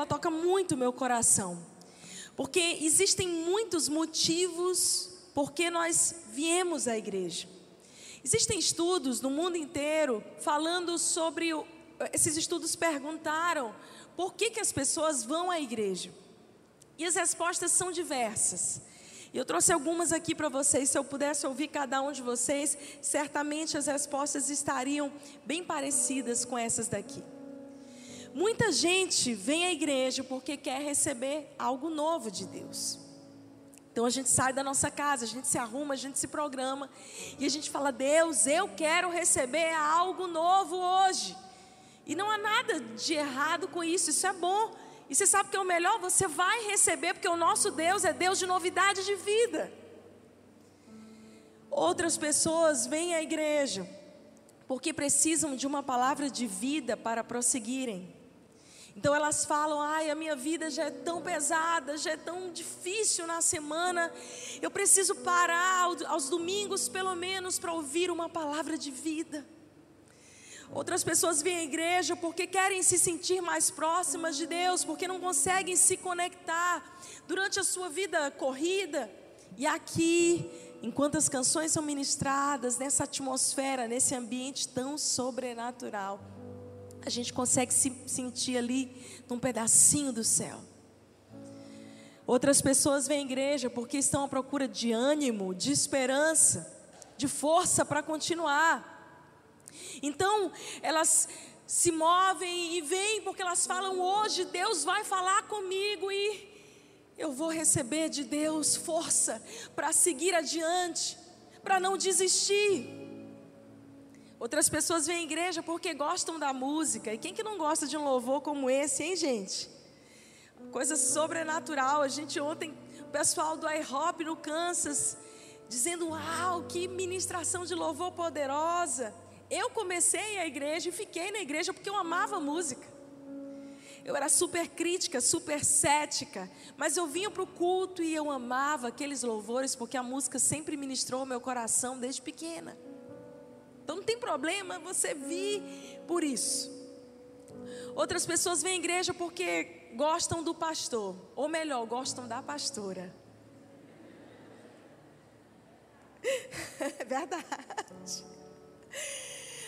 ela toca muito meu coração. Porque existem muitos motivos por que nós viemos à igreja. Existem estudos no mundo inteiro falando sobre. Esses estudos perguntaram por que, que as pessoas vão à igreja. E as respostas são diversas. E eu trouxe algumas aqui para vocês. Se eu pudesse ouvir cada um de vocês, certamente as respostas estariam bem parecidas com essas daqui. Muita gente vem à igreja porque quer receber algo novo de Deus. Então a gente sai da nossa casa, a gente se arruma, a gente se programa e a gente fala: Deus, eu quero receber algo novo hoje. E não há nada de errado com isso, isso é bom. E você sabe que é o melhor? Você vai receber, porque o nosso Deus é Deus de novidade de vida. Outras pessoas vêm à igreja porque precisam de uma palavra de vida para prosseguirem. Então elas falam: ai, a minha vida já é tão pesada, já é tão difícil na semana, eu preciso parar aos domingos, pelo menos, para ouvir uma palavra de vida. Outras pessoas vêm à igreja porque querem se sentir mais próximas de Deus, porque não conseguem se conectar durante a sua vida corrida. E aqui, enquanto as canções são ministradas, nessa atmosfera, nesse ambiente tão sobrenatural, a gente consegue se sentir ali num pedacinho do céu. Outras pessoas vêm à igreja porque estão à procura de ânimo, de esperança, de força para continuar. Então, elas se movem e vêm porque elas falam: hoje Deus vai falar comigo e eu vou receber de Deus força para seguir adiante, para não desistir. Outras pessoas vêm à igreja porque gostam da música. E quem que não gosta de um louvor como esse, hein, gente? Coisa sobrenatural. A gente ontem, o pessoal do iHop no Kansas, dizendo: Uau, que ministração de louvor poderosa. Eu comecei a igreja e fiquei na igreja porque eu amava música. Eu era super crítica, super cética, mas eu vinha para o culto e eu amava aqueles louvores porque a música sempre ministrou o meu coração desde pequena. Então não tem problema você vir por isso. Outras pessoas vêm à igreja porque gostam do pastor, ou melhor, gostam da pastora. É verdade.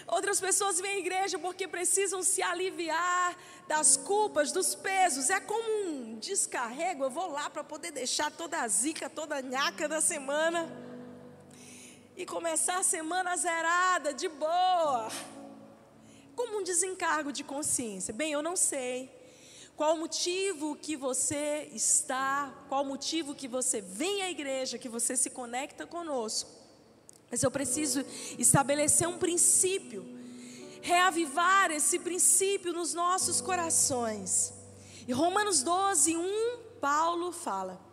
Outras pessoas vêm à igreja porque precisam se aliviar das culpas, dos pesos. É como um descarrego. Eu vou lá para poder deixar toda a zica, toda a nhaca da semana e começar a semana zerada, de boa, como um desencargo de consciência. Bem, eu não sei qual o motivo que você está, qual o motivo que você vem à igreja, que você se conecta conosco, mas eu preciso estabelecer um princípio, reavivar esse princípio nos nossos corações. E Romanos 12, 1, Paulo fala.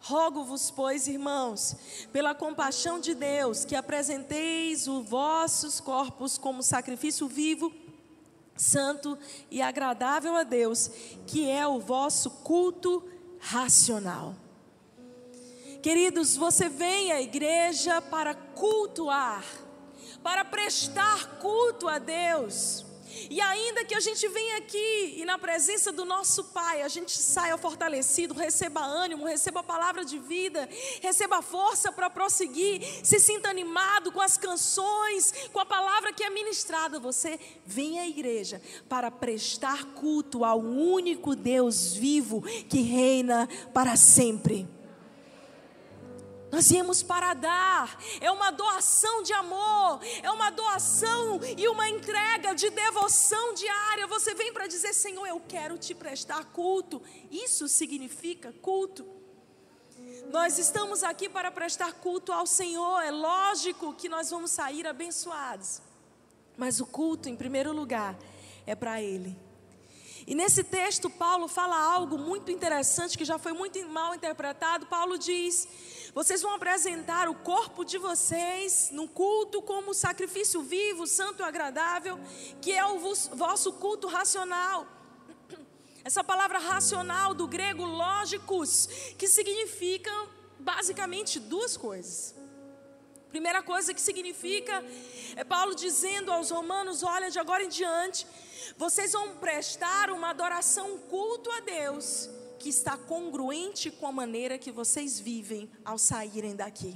Rogo-vos, pois, irmãos, pela compaixão de Deus, que apresenteis os vossos corpos como sacrifício vivo, santo e agradável a Deus, que é o vosso culto racional. Queridos, você vem à igreja para cultuar, para prestar culto a Deus. E ainda que a gente venha aqui e na presença do nosso Pai, a gente saia fortalecido, receba ânimo, receba a palavra de vida, receba força para prosseguir, se sinta animado com as canções, com a palavra que é ministrada. Você vem à igreja para prestar culto ao único Deus vivo que reina para sempre. Nós viemos para dar, é uma doação de amor, é uma doação e uma entrega de devoção diária. Você vem para dizer: Senhor, eu quero te prestar culto. Isso significa culto. Nós estamos aqui para prestar culto ao Senhor. É lógico que nós vamos sair abençoados, mas o culto, em primeiro lugar, é para Ele. E nesse texto, Paulo fala algo muito interessante que já foi muito mal interpretado. Paulo diz vocês vão apresentar o corpo de vocês no culto como sacrifício vivo, santo e agradável, que é o vosso culto racional. Essa palavra racional do grego lógicos, que significa basicamente duas coisas. Primeira coisa que significa é Paulo dizendo aos romanos: olha, de agora em diante, vocês vão prestar uma adoração, um culto a Deus, que está congruente com a maneira que vocês vivem ao saírem daqui.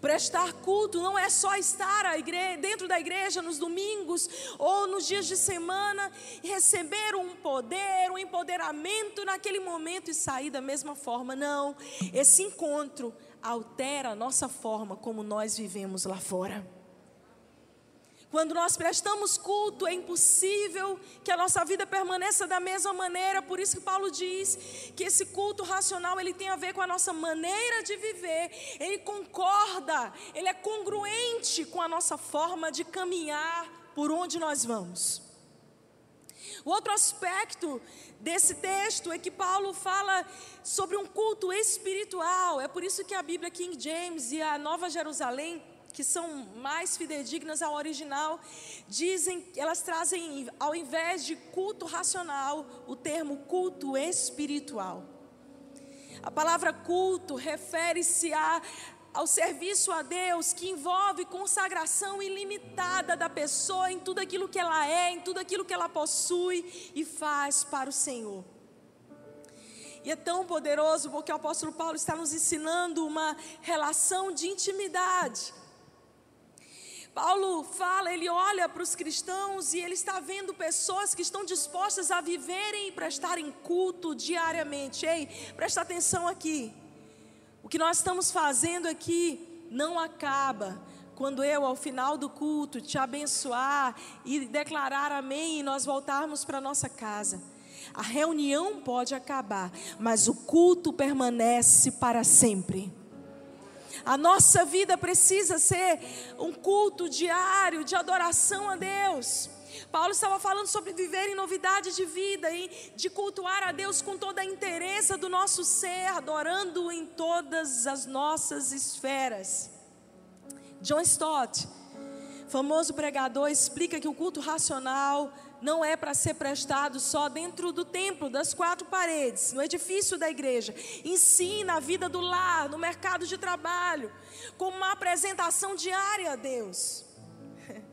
Prestar culto não é só estar igreja, dentro da igreja nos domingos ou nos dias de semana receber um poder, um empoderamento naquele momento e sair da mesma forma. Não. Esse encontro altera a nossa forma como nós vivemos lá fora. Quando nós prestamos culto, é impossível que a nossa vida permaneça da mesma maneira. Por isso que Paulo diz que esse culto racional ele tem a ver com a nossa maneira de viver. Ele concorda, ele é congruente com a nossa forma de caminhar por onde nós vamos. O outro aspecto desse texto é que Paulo fala sobre um culto espiritual. É por isso que a Bíblia King James e a Nova Jerusalém que são mais fidedignas ao original, dizem, elas trazem, ao invés de culto racional, o termo culto espiritual. A palavra culto refere-se a, ao serviço a Deus que envolve consagração ilimitada da pessoa em tudo aquilo que ela é, em tudo aquilo que ela possui e faz para o Senhor. E é tão poderoso porque o apóstolo Paulo está nos ensinando uma relação de intimidade Paulo fala, ele olha para os cristãos e ele está vendo pessoas que estão dispostas a viverem e prestarem culto diariamente. Ei, presta atenção aqui. O que nós estamos fazendo aqui não acaba quando eu, ao final do culto, te abençoar e declarar amém e nós voltarmos para nossa casa. A reunião pode acabar, mas o culto permanece para sempre. A nossa vida precisa ser um culto diário de adoração a Deus. Paulo estava falando sobre viver em novidade de vida e de cultuar a Deus com toda a interesse do nosso ser, adorando em todas as nossas esferas. John Stott, famoso pregador, explica que o culto racional não é para ser prestado só dentro do templo, das quatro paredes, no edifício da igreja. Ensina a vida do lar, no mercado de trabalho, como uma apresentação diária a Deus.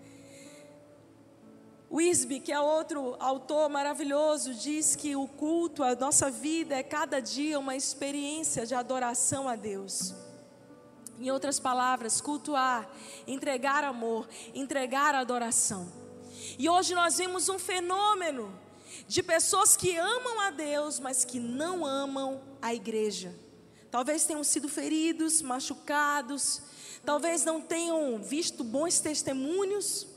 Wisby, que é outro autor maravilhoso, diz que o culto, a nossa vida é cada dia uma experiência de adoração a Deus. Em outras palavras, cultuar, entregar amor, entregar adoração. E hoje nós vemos um fenômeno de pessoas que amam a Deus, mas que não amam a igreja. Talvez tenham sido feridos, machucados, talvez não tenham visto bons testemunhos.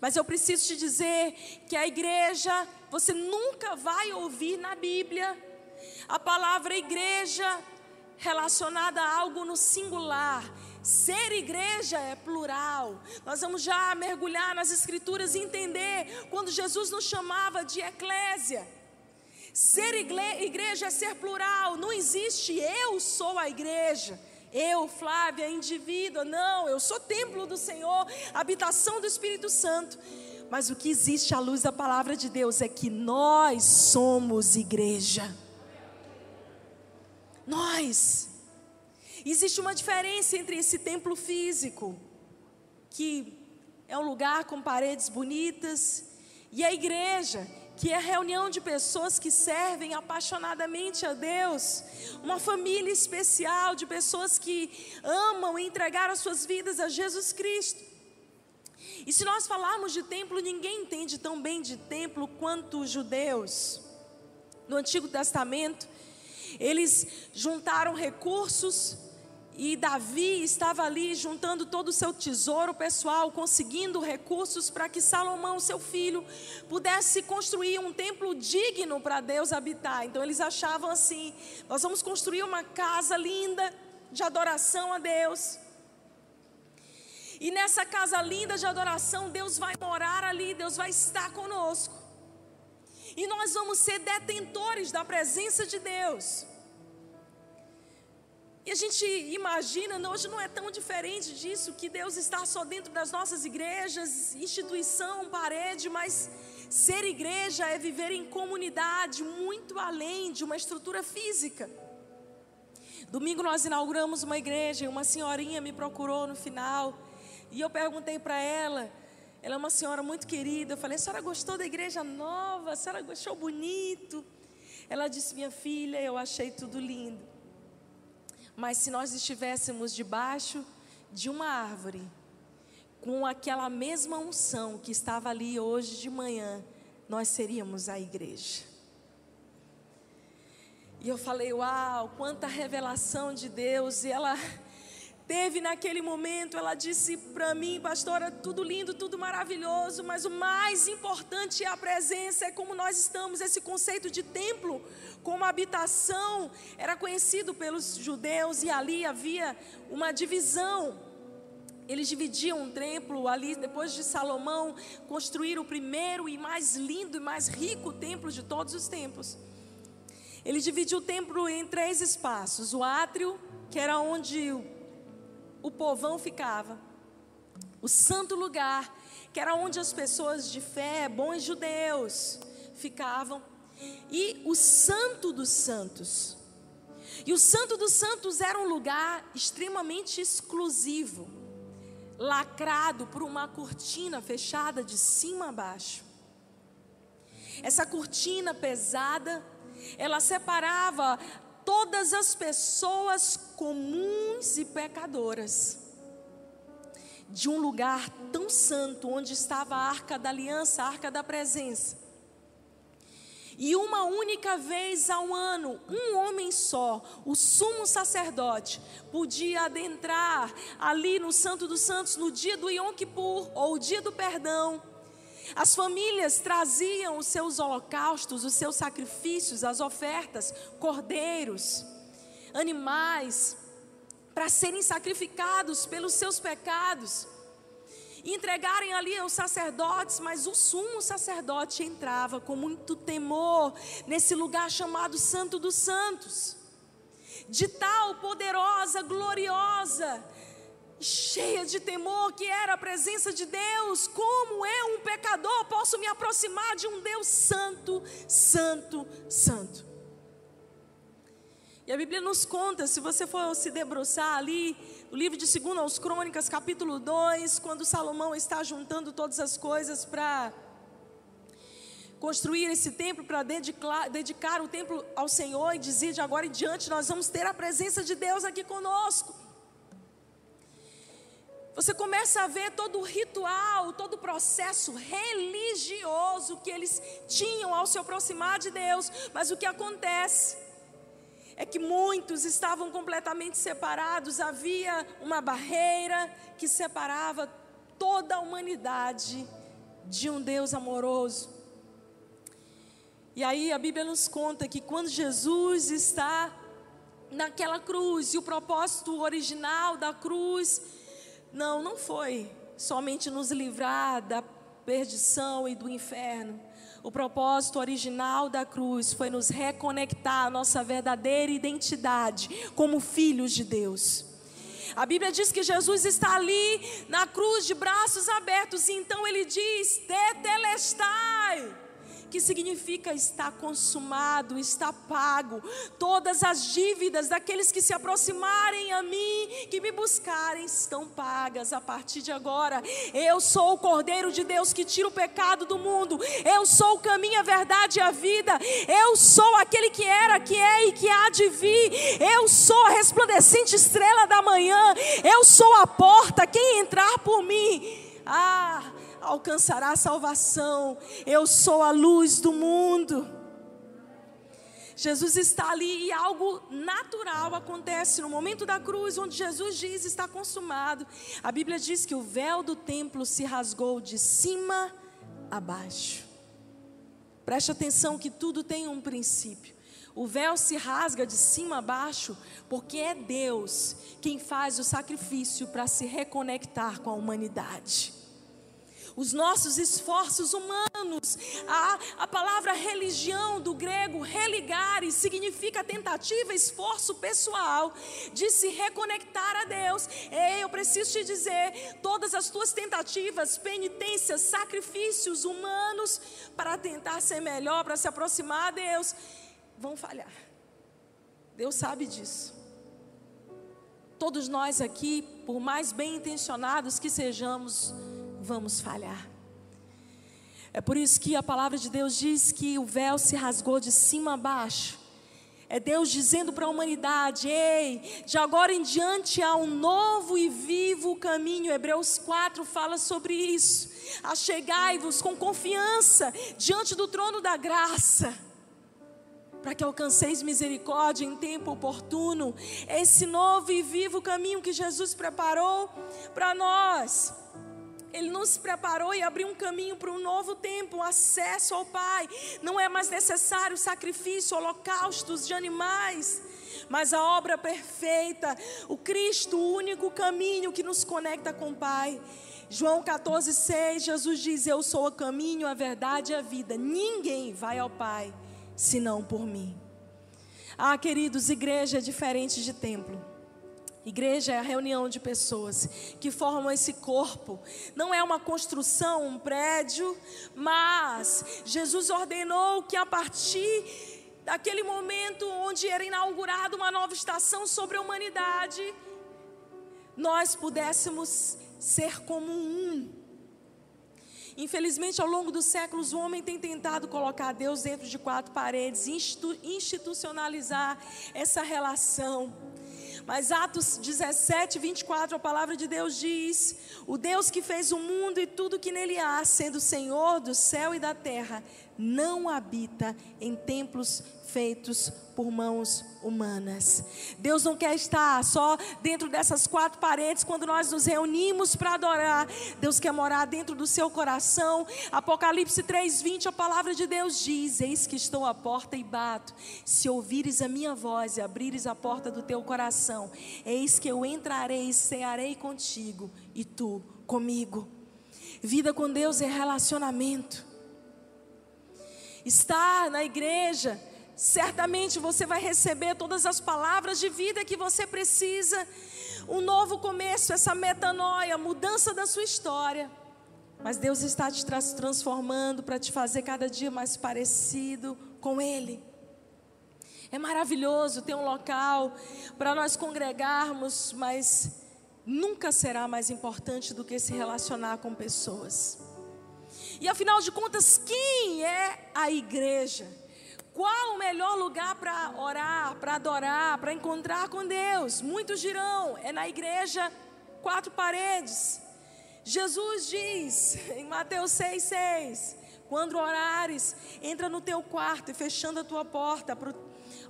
Mas eu preciso te dizer que a igreja, você nunca vai ouvir na Bíblia a palavra igreja relacionada a algo no singular. Ser igreja é plural. Nós vamos já mergulhar nas escrituras e entender quando Jesus nos chamava de eclésia. Ser igreja é ser plural. Não existe eu sou a igreja. Eu, Flávia, indivídua. Não, eu sou templo do Senhor, habitação do Espírito Santo. Mas o que existe à luz da palavra de Deus é que nós somos igreja. Nós. Existe uma diferença entre esse templo físico, que é um lugar com paredes bonitas, e a igreja, que é a reunião de pessoas que servem apaixonadamente a Deus, uma família especial de pessoas que amam e entregaram as suas vidas a Jesus Cristo. E se nós falarmos de templo, ninguém entende tão bem de templo quanto os judeus. No Antigo Testamento, eles juntaram recursos e Davi estava ali juntando todo o seu tesouro pessoal, conseguindo recursos para que Salomão, seu filho, pudesse construir um templo digno para Deus habitar. Então eles achavam assim: nós vamos construir uma casa linda de adoração a Deus. E nessa casa linda de adoração, Deus vai morar ali, Deus vai estar conosco. E nós vamos ser detentores da presença de Deus. E a gente imagina, hoje não é tão diferente disso, que Deus está só dentro das nossas igrejas, instituição, parede, mas ser igreja é viver em comunidade, muito além de uma estrutura física. Domingo nós inauguramos uma igreja e uma senhorinha me procurou no final e eu perguntei para ela Ela é uma senhora muito querida. Eu falei: a senhora gostou da igreja nova? A senhora achou bonito? Ela disse: minha filha, eu achei tudo lindo. Mas se nós estivéssemos debaixo de uma árvore, com aquela mesma unção que estava ali hoje de manhã, nós seríamos a igreja. E eu falei, uau, quanta revelação de Deus. E ela teve naquele momento, ela disse para mim, pastora, tudo lindo, tudo maravilhoso, mas o mais importante é a presença, é como nós estamos. Esse conceito de templo como habitação era conhecido pelos judeus e ali havia uma divisão. Eles dividiam um templo ali, depois de Salomão construir o primeiro e mais lindo e mais rico templo de todos os tempos. Ele dividiu o templo em três espaços: o átrio, que era onde o povão ficava. O santo lugar, que era onde as pessoas de fé, bons judeus, ficavam. E o santo dos santos. E o santo dos santos era um lugar extremamente exclusivo, lacrado por uma cortina fechada de cima a baixo. Essa cortina pesada, ela separava todas as pessoas comuns e pecadoras de um lugar tão santo onde estava a arca da aliança, a arca da presença. E uma única vez ao ano, um homem só, o sumo sacerdote, podia adentrar ali no Santo dos Santos no dia do Yom Kippur ou o dia do perdão as famílias traziam os seus holocaustos, os seus sacrifícios, as ofertas, cordeiros, animais, para serem sacrificados pelos seus pecados. E entregarem ali aos sacerdotes, mas o sumo sacerdote entrava com muito temor nesse lugar chamado Santo dos Santos. De tal poderosa, gloriosa cheia de temor, que era a presença de Deus. Como eu, um pecador, posso me aproximar de um Deus santo, santo, santo? E a Bíblia nos conta, se você for se debruçar ali, o livro de 2 aos Crônicas, capítulo 2, quando Salomão está juntando todas as coisas para construir esse templo, para dedicar o templo ao Senhor e dizer de agora em diante nós vamos ter a presença de Deus aqui conosco. Você começa a ver todo o ritual, todo o processo religioso que eles tinham ao se aproximar de Deus. Mas o que acontece é que muitos estavam completamente separados, havia uma barreira que separava toda a humanidade de um Deus amoroso. E aí a Bíblia nos conta que quando Jesus está naquela cruz, e o propósito original da cruz não, não foi somente nos livrar da perdição e do inferno. O propósito original da cruz foi nos reconectar à nossa verdadeira identidade como filhos de Deus. A Bíblia diz que Jesus está ali na cruz de braços abertos, e então ele diz: Tetelestai que significa está consumado, está pago. Todas as dívidas daqueles que se aproximarem a mim, que me buscarem, estão pagas a partir de agora. Eu sou o Cordeiro de Deus que tira o pecado do mundo. Eu sou o caminho, a verdade e a vida. Eu sou aquele que era, que é e que há de vir. Eu sou a resplandecente estrela da manhã. Eu sou a porta. Quem entrar por mim, ah, alcançará salvação. Eu sou a luz do mundo. Jesus está ali e algo natural acontece no momento da cruz, onde Jesus diz: está consumado. A Bíblia diz que o véu do templo se rasgou de cima a baixo. Preste atenção que tudo tem um princípio. O véu se rasga de cima a baixo, porque é Deus quem faz o sacrifício para se reconectar com a humanidade os nossos esforços humanos. A, a palavra religião do grego religare significa tentativa, esforço pessoal de se reconectar a Deus. Ei, eu preciso te dizer, todas as tuas tentativas, penitências, sacrifícios humanos para tentar ser melhor, para se aproximar a Deus, vão falhar. Deus sabe disso. Todos nós aqui, por mais bem intencionados que sejamos, vamos falhar. É por isso que a palavra de Deus diz que o véu se rasgou de cima a baixo. É Deus dizendo para a humanidade: ei, de agora em diante há um novo e vivo caminho. Hebreus 4 fala sobre isso. Achegai-vos com confiança diante do trono da graça, para que alcanceis misericórdia em tempo oportuno. Esse novo e vivo caminho que Jesus preparou para nós. Ele nos preparou e abriu um caminho para um novo tempo, um acesso ao Pai. Não é mais necessário sacrifício, holocaustos de animais, mas a obra perfeita, o Cristo, o único caminho que nos conecta com o Pai. João 14,6, Jesus diz: Eu sou o caminho, a verdade e a vida. Ninguém vai ao Pai senão por mim. Ah, queridos, igreja é diferente de templo. Igreja é a reunião de pessoas que formam esse corpo. Não é uma construção, um prédio, mas Jesus ordenou que a partir daquele momento onde era inaugurada uma nova estação sobre a humanidade, nós pudéssemos ser como um. Infelizmente, ao longo dos séculos, o homem tem tentado colocar Deus dentro de quatro paredes, institucionalizar essa relação. Mas Atos 17, 24, a palavra de Deus diz: O Deus que fez o mundo e tudo que nele há, sendo Senhor do céu e da terra, não habita em templos feitos por mãos humanas. Deus não quer estar só dentro dessas quatro paredes quando nós nos reunimos para adorar. Deus quer morar dentro do seu coração. Apocalipse 3:20, a palavra de Deus diz: Eis que estou à porta e bato. Se ouvires a minha voz e abrires a porta do teu coração, eis que eu entrarei e cearei contigo e tu comigo. Vida com Deus é relacionamento. Estar na igreja certamente você vai receber todas as palavras de vida que você precisa. Um novo começo, essa metanoia, mudança da sua história. Mas Deus está te transformando para te fazer cada dia mais parecido com Ele. É maravilhoso ter um local para nós congregarmos, mas nunca será mais importante do que se relacionar com pessoas. E afinal de contas, quem é a igreja? Qual o melhor lugar para orar, para adorar, para encontrar com Deus? Muitos dirão, é na igreja, quatro paredes. Jesus diz em Mateus 6,6: Quando orares, entra no teu quarto e fechando a tua porta,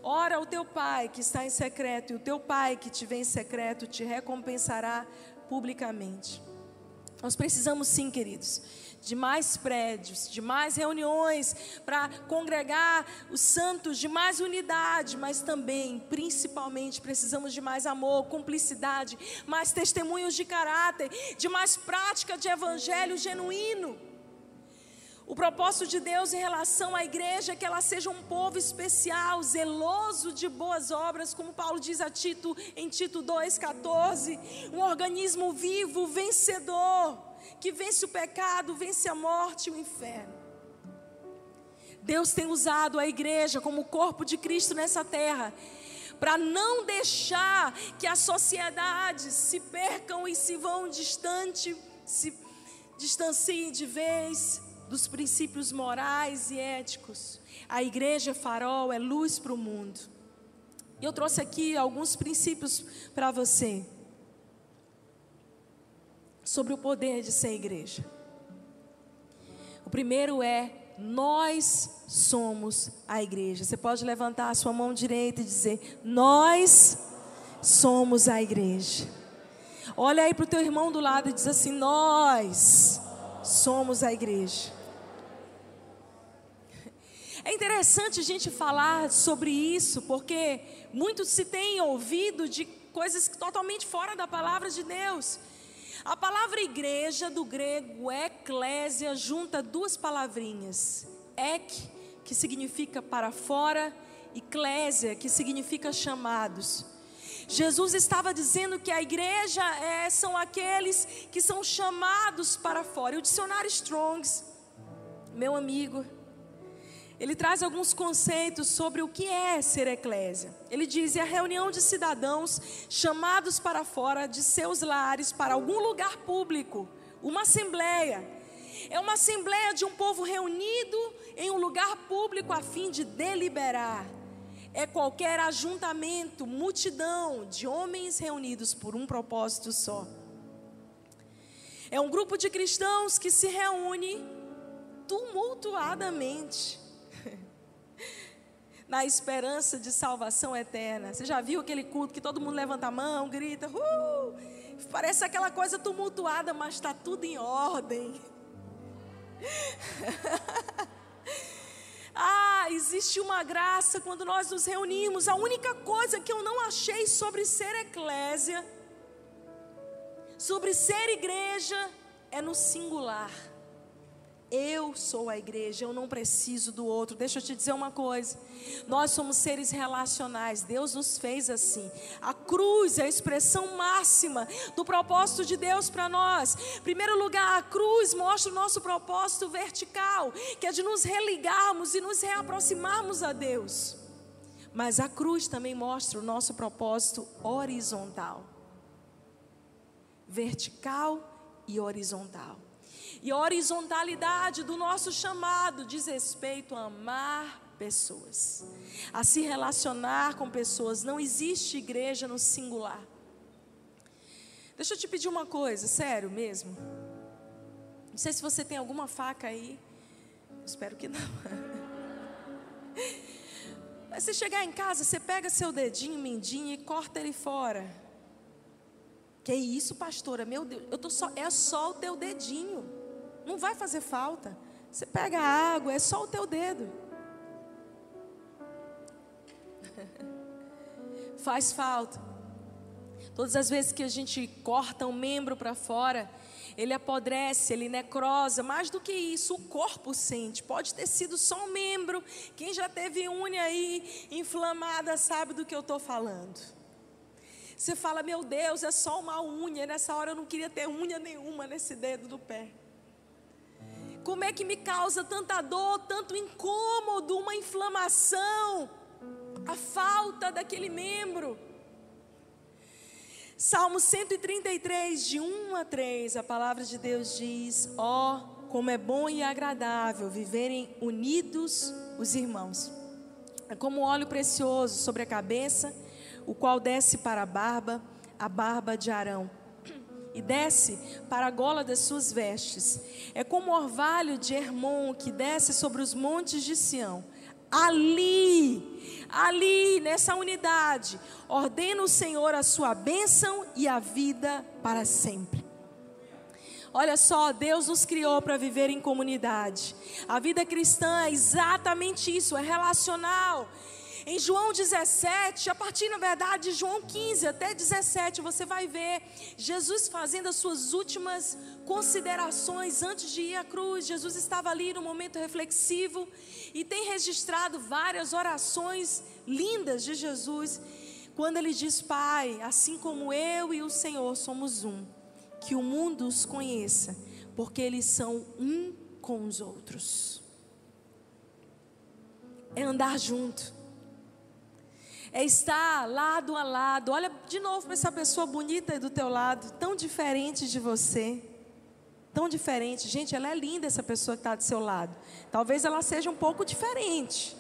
ora ao teu pai que está em secreto, e o teu pai que te vê em secreto te recompensará publicamente. Nós precisamos sim, queridos de mais prédios, de mais reuniões para congregar os santos, de mais unidade, mas também, principalmente, precisamos de mais amor, cumplicidade, mais testemunhos de caráter, de mais prática de evangelho genuíno. O propósito de Deus em relação à igreja é que ela seja um povo especial, zeloso de boas obras, como Paulo diz a Tito em Tito 2,14, um organismo vivo, vencedor que vence o pecado, vence a morte e o inferno. Deus tem usado a igreja como corpo de Cristo nessa terra, para não deixar que as sociedades se percam e se vão distante, se distanciem de vez dos princípios morais e éticos. A igreja é farol, é luz para o mundo. E eu trouxe aqui alguns princípios para você sobre o poder de ser igreja. O primeiro é: nós somos a igreja. Você pode levantar a sua mão direita e dizer: Nós somos a igreja. Olha aí para o teu irmão do lado e diz assim: Nós somos a igreja. É interessante a gente falar sobre isso, porque muito se tem ouvido de coisas totalmente fora da palavra de Deus. A palavra igreja do grego eclésia junta duas palavrinhas. Ek, que significa para fora, e clésia, que significa chamados. Jesus estava dizendo que a igreja é, são aqueles que são chamados para fora. E o dicionário Strongs, meu amigo, ele traz alguns conceitos sobre o que é ser eclésia. Ele diz: é a reunião de cidadãos chamados para fora de seus lares para algum lugar público Uma assembleia é uma assembleia de um povo reunido em um lugar público a fim de deliberar. É qualquer ajuntamento, multidão de homens reunidos por um propósito só. É um grupo de cristãos que se reúne tumultuadamente na esperança de salvação eterna. Você já viu aquele culto que todo mundo levanta a mão, grita, uh! parece aquela coisa tumultuada, mas está tudo em ordem. ah, existe uma graça quando nós nos reunimos. A única coisa que eu não achei sobre ser eclésia, sobre ser igreja, é no singular. Eu sou a igreja, eu não preciso do outro. Deixa eu te dizer uma coisa. Nós somos seres relacionais. Deus nos fez assim. A cruz é a expressão máxima do propósito de Deus para nós. Em primeiro lugar, a cruz mostra o nosso propósito vertical, que é de nos religarmos e nos reaproximarmos a Deus. Mas a cruz também mostra o nosso propósito horizontal. Vertical e horizontal. E horizontalidade do nosso chamado diz respeito a amar pessoas, a se relacionar com pessoas. Não existe igreja no singular. Deixa eu te pedir uma coisa, sério mesmo. Não sei se você tem alguma faca aí. espero que não. Mas você chegar em casa, você pega seu dedinho, mindinho e corta ele fora. Que isso, pastora? Meu Deus, eu tô só, é só o teu dedinho. Não vai fazer falta. Você pega a água, é só o teu dedo. Faz falta. Todas as vezes que a gente corta um membro para fora, ele apodrece, ele necrosa. Mais do que isso, o corpo sente. Pode ter sido só um membro. Quem já teve unha aí inflamada sabe do que eu estou falando. Você fala, meu Deus, é só uma unha. Nessa hora eu não queria ter unha nenhuma nesse dedo do pé. Como é que me causa tanta dor, tanto incômodo, uma inflamação, a falta daquele membro? Salmo 133, de 1 a 3, a palavra de Deus diz: Ó, oh, como é bom e agradável viverem unidos os irmãos. É como óleo precioso sobre a cabeça, o qual desce para a barba, a barba de Arão e desce para a gola das suas vestes. É como o orvalho de Hermon que desce sobre os montes de Sião. Ali, ali, nessa unidade, ordena o Senhor a sua bênção e a vida para sempre. Olha só, Deus nos criou para viver em comunidade. A vida cristã é exatamente isso, é relacional. Em João 17, a partir, na verdade, de João 15 até 17, você vai ver Jesus fazendo as suas últimas considerações antes de ir à cruz. Jesus estava ali no momento reflexivo e tem registrado várias orações lindas de Jesus, quando ele diz: Pai, assim como eu e o Senhor somos um, que o mundo os conheça, porque eles são um com os outros. É andar junto é estar lado a lado. Olha de novo para essa pessoa bonita do teu lado, tão diferente de você. Tão diferente. Gente, ela é linda essa pessoa que está do seu lado. Talvez ela seja um pouco diferente.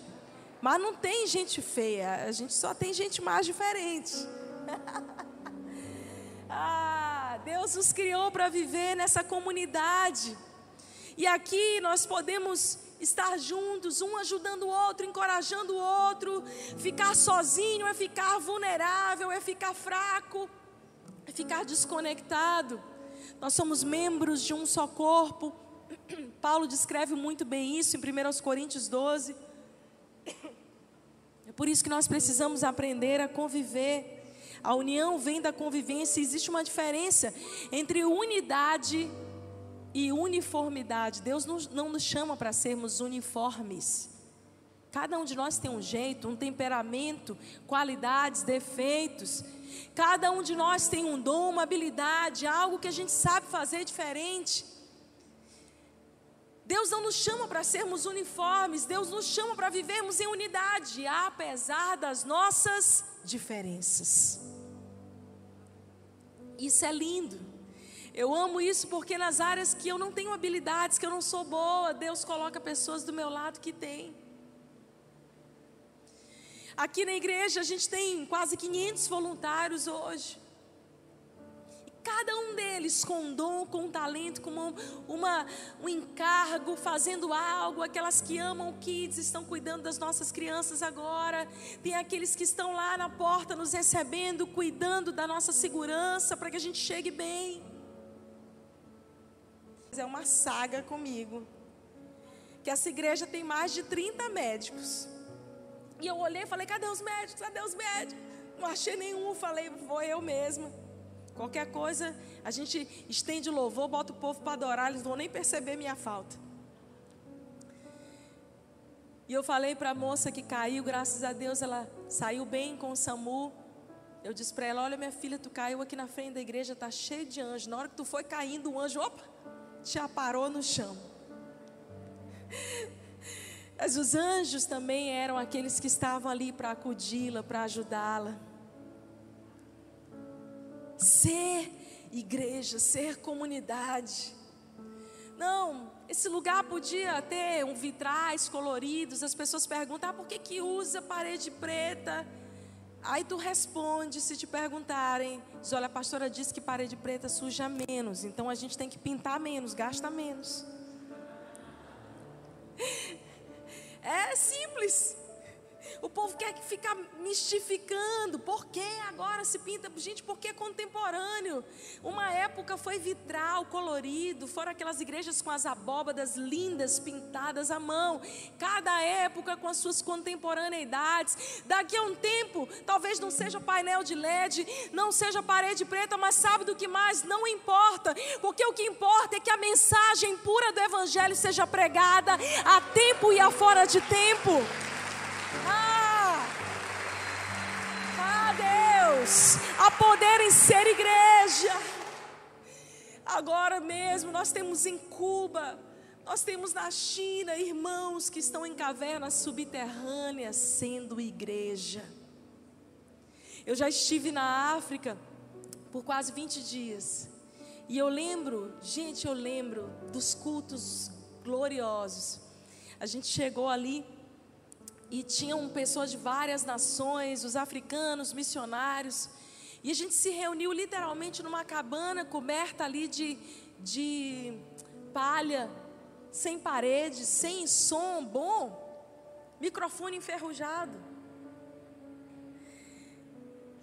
Mas não tem gente feia. A gente só tem gente mais diferente. ah, Deus nos criou para viver nessa comunidade. E aqui nós podemos estar juntos, um ajudando o outro, encorajando o outro. Ficar sozinho é ficar vulnerável, é ficar fraco, é ficar desconectado. Nós somos membros de um só corpo. Paulo descreve muito bem isso em 1 Coríntios 12. É por isso que nós precisamos aprender a conviver. A união vem da convivência. Existe uma diferença entre unidade e e uniformidade. Deus não nos chama para sermos uniformes. Cada um de nós tem um jeito, um temperamento, qualidades, defeitos. Cada um de nós tem um dom, uma habilidade, algo que a gente sabe fazer diferente. Deus não nos chama para sermos uniformes, Deus nos chama para vivermos em unidade, apesar das nossas diferenças. Isso é lindo. Eu amo isso porque nas áreas que eu não tenho habilidades, que eu não sou boa, Deus coloca pessoas do meu lado que têm. Aqui na igreja a gente tem quase 500 voluntários hoje. E cada um deles com dom, com talento, com uma, uma, um encargo, fazendo algo. Aquelas que amam kids estão cuidando das nossas crianças agora. Tem aqueles que estão lá na porta nos recebendo, cuidando da nossa segurança para que a gente chegue bem é uma saga comigo. Que essa igreja tem mais de 30 médicos. E eu olhei e falei: cadê os médicos? Cadê os médicos? Não achei nenhum. Falei: vou eu mesma. Qualquer coisa, a gente estende louvor, bota o povo para adorar, eles não vão nem perceber minha falta. E eu falei para a moça que caiu, graças a Deus ela saiu bem com o SAMU. Eu disse para ela: Olha, minha filha, tu caiu aqui na frente da igreja, tá cheio de anjos. Na hora que tu foi caindo, o anjo, opa, te aparou no chão. Mas os anjos também eram aqueles que estavam ali para acudi-la, para ajudá-la. Ser igreja, ser comunidade. Não, esse lugar podia ter um vitrais coloridos. As pessoas perguntam: ah, por que, que usa parede preta? Aí tu responde se te perguntarem, diz, olha, a pastora disse que parede preta suja menos, então a gente tem que pintar menos, gasta menos. É simples. O povo quer ficar mistificando. Por que agora se pinta? Gente, porque é contemporâneo. Uma época foi vitral, colorido. Foram aquelas igrejas com as abóbadas lindas, pintadas à mão. Cada época com as suas contemporaneidades. Daqui a um tempo, talvez não seja painel de LED, não seja parede preta, mas sabe do que mais? Não importa. Porque o que importa é que a mensagem pura do Evangelho seja pregada a tempo e a fora de tempo. Ah! Ah, Deus! Há poder em ser igreja. Agora mesmo nós temos em Cuba, nós temos na China irmãos que estão em cavernas subterrâneas sendo igreja. Eu já estive na África por quase 20 dias. E eu lembro, gente, eu lembro dos cultos gloriosos. A gente chegou ali e tinham pessoas de várias nações, os africanos, missionários. E a gente se reuniu literalmente numa cabana coberta ali de, de palha, sem parede, sem som bom, microfone enferrujado.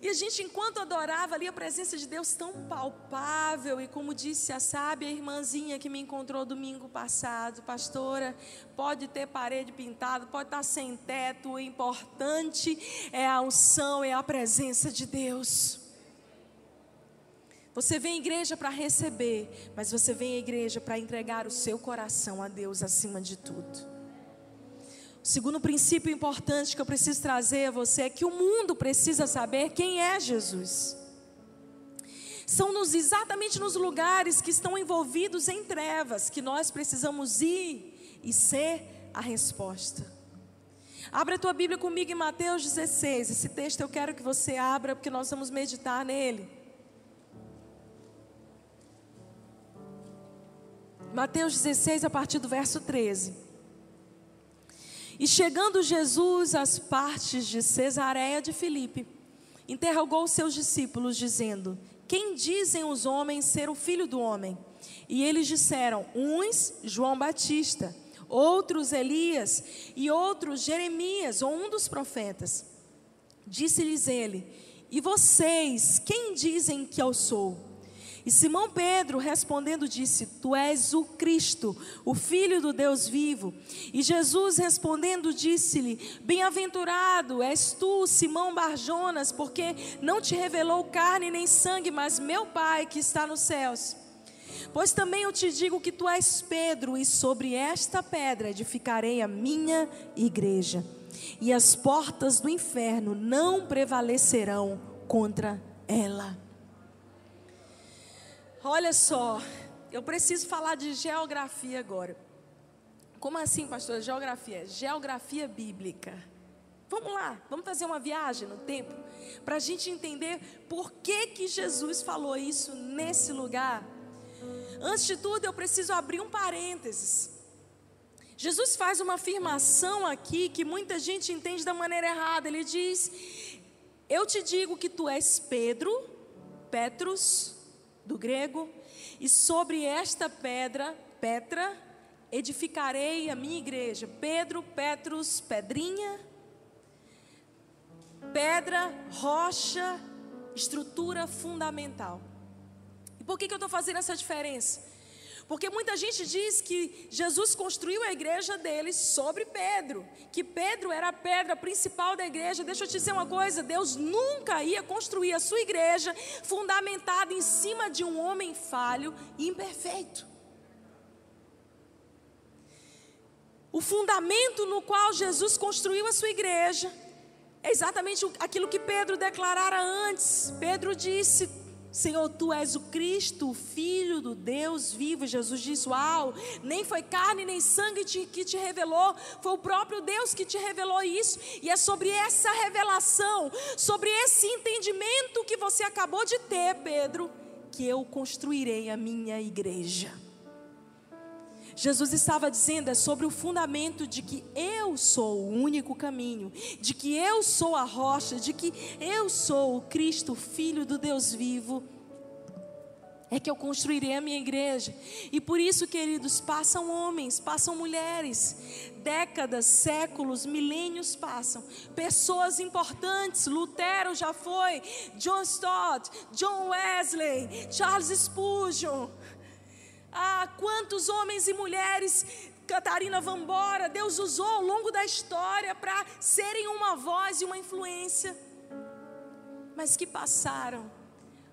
E a gente, enquanto adorava ali a presença de Deus tão palpável, e como disse a sábia irmãzinha que me encontrou domingo passado, pastora, pode ter parede pintada, pode estar sem teto, o importante é a unção, é a presença de Deus. Você vem à igreja para receber, mas você vem à igreja para entregar o seu coração a Deus acima de tudo. O segundo princípio importante que eu preciso trazer a você é que o mundo precisa saber quem é Jesus. São nos, exatamente nos lugares que estão envolvidos em trevas que nós precisamos ir e ser a resposta. Abra a tua Bíblia comigo em Mateus 16. Esse texto eu quero que você abra, porque nós vamos meditar nele. Mateus 16, a partir do verso 13. E chegando Jesus às partes de Cesareia de Filipe, interrogou seus discípulos, dizendo: Quem dizem os homens ser o filho do homem? E eles disseram: Uns, João Batista, outros, Elias, e outros, Jeremias, ou um dos profetas. Disse-lhes ele: E vocês, quem dizem que eu sou? E Simão Pedro respondendo disse: Tu és o Cristo, o Filho do Deus vivo. E Jesus respondendo disse-lhe: Bem-aventurado és tu, Simão Barjonas, porque não te revelou carne nem sangue, mas meu Pai que está nos céus. Pois também eu te digo que tu és Pedro, e sobre esta pedra edificarei a minha igreja, e as portas do inferno não prevalecerão contra ela. Olha só, eu preciso falar de geografia agora. Como assim, pastor? Geografia? Geografia bíblica. Vamos lá, vamos fazer uma viagem no tempo para a gente entender por que que Jesus falou isso nesse lugar. Antes de tudo, eu preciso abrir um parênteses. Jesus faz uma afirmação aqui que muita gente entende da maneira errada. Ele diz: Eu te digo que tu és Pedro, Petrus, do grego, e sobre esta pedra, Petra, edificarei a minha igreja. Pedro, Petrus, pedrinha, pedra, rocha, estrutura fundamental. E por que, que eu estou fazendo essa diferença? Porque muita gente diz que Jesus construiu a igreja dele sobre Pedro, que Pedro era a pedra principal da igreja. Deixa eu te dizer uma coisa: Deus nunca ia construir a sua igreja fundamentada em cima de um homem falho e imperfeito. O fundamento no qual Jesus construiu a sua igreja é exatamente aquilo que Pedro declarara antes. Pedro disse: Senhor, tu és o Cristo, o Filho do Deus vivo. Jesus disse: Uau, nem foi carne nem sangue que te revelou, foi o próprio Deus que te revelou isso. E é sobre essa revelação, sobre esse entendimento que você acabou de ter, Pedro, que eu construirei a minha igreja. Jesus estava dizendo é sobre o fundamento de que eu sou o único caminho, de que eu sou a rocha, de que eu sou o Cristo, Filho do Deus vivo. É que eu construirei a minha igreja. E por isso, queridos, passam homens, passam mulheres, décadas, séculos, milênios passam. Pessoas importantes, Lutero já foi, John Stott, John Wesley, Charles Spurgeon. Ah, quantos homens e mulheres Catarina Vambora, Deus usou ao longo da história para serem uma voz e uma influência, mas que passaram.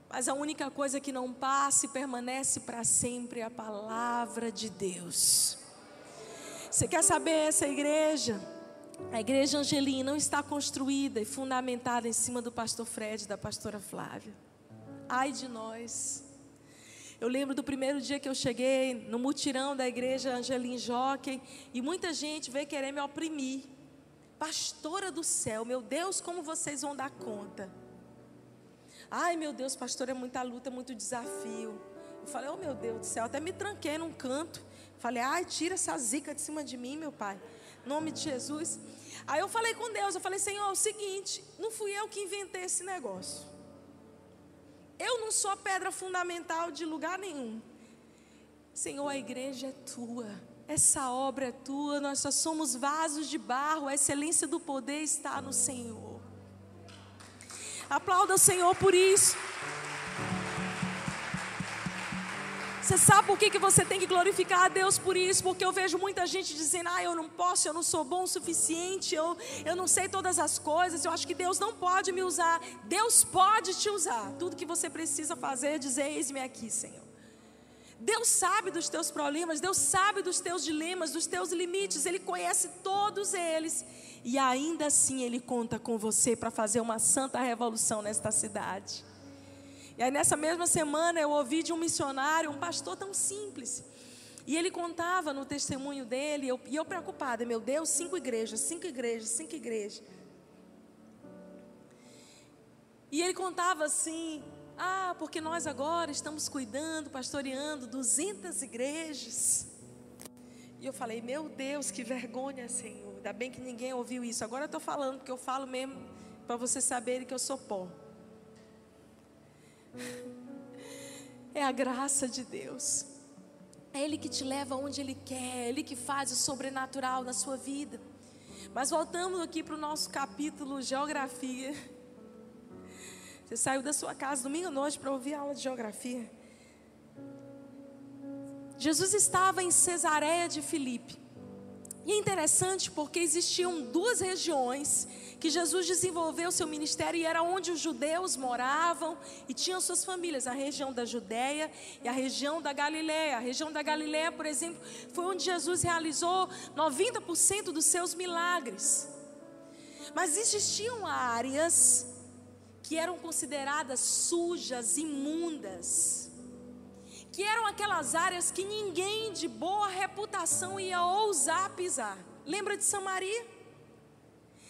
Mas a única coisa que não passa e permanece para sempre é a palavra de Deus. Você quer saber essa igreja? A igreja Angelina não está construída e fundamentada em cima do pastor Fred e da pastora Flávia. Ai de nós. Eu lembro do primeiro dia que eu cheguei no mutirão da igreja Angelim Jockey e muita gente veio querer me oprimir. Pastora do céu, meu Deus, como vocês vão dar conta? Ai, meu Deus, pastor, é muita luta, é muito desafio. Eu falei, oh meu Deus do céu, até me tranquei num canto. Falei, ai, tira essa zica de cima de mim, meu pai. Em nome de Jesus. Aí eu falei com Deus, eu falei, Senhor, é o seguinte, não fui eu que inventei esse negócio. Eu não sou pedra fundamental de lugar nenhum. Senhor, a igreja é tua. Essa obra é tua, nós só somos vasos de barro, a excelência do poder está no Senhor. Aplauda o Senhor por isso. Você sabe por que, que você tem que glorificar a Deus por isso? Porque eu vejo muita gente dizendo: ah, eu não posso, eu não sou bom o suficiente, eu, eu não sei todas as coisas, eu acho que Deus não pode me usar. Deus pode te usar. Tudo que você precisa fazer é dizer: eis-me aqui, Senhor. Deus sabe dos teus problemas, Deus sabe dos teus dilemas, dos teus limites, Ele conhece todos eles. E ainda assim Ele conta com você para fazer uma santa revolução nesta cidade. E aí nessa mesma semana eu ouvi de um missionário, um pastor tão simples. E ele contava no testemunho dele, eu, e eu preocupada, meu Deus, cinco igrejas, cinco igrejas, cinco igrejas. E ele contava assim: ah, porque nós agora estamos cuidando, pastoreando 200 igrejas. E eu falei: meu Deus, que vergonha, Senhor. Ainda bem que ninguém ouviu isso. Agora eu estou falando, porque eu falo mesmo para vocês saberem que eu sou pó. É a graça de Deus. É Ele que te leva onde Ele quer, é Ele que faz o sobrenatural na sua vida. Mas voltamos aqui para o nosso capítulo Geografia. Você saiu da sua casa domingo à noite para ouvir a aula de Geografia. Jesus estava em Cesareia de Filipe. E é interessante porque existiam duas regiões que Jesus desenvolveu seu ministério e era onde os judeus moravam e tinham suas famílias, a região da Judéia e a região da Galiléia. A região da Galiléia, por exemplo, foi onde Jesus realizou 90% dos seus milagres. Mas existiam áreas que eram consideradas sujas, imundas, que eram aquelas áreas que ninguém de boa reputação ia ousar pisar. Lembra de Samaria?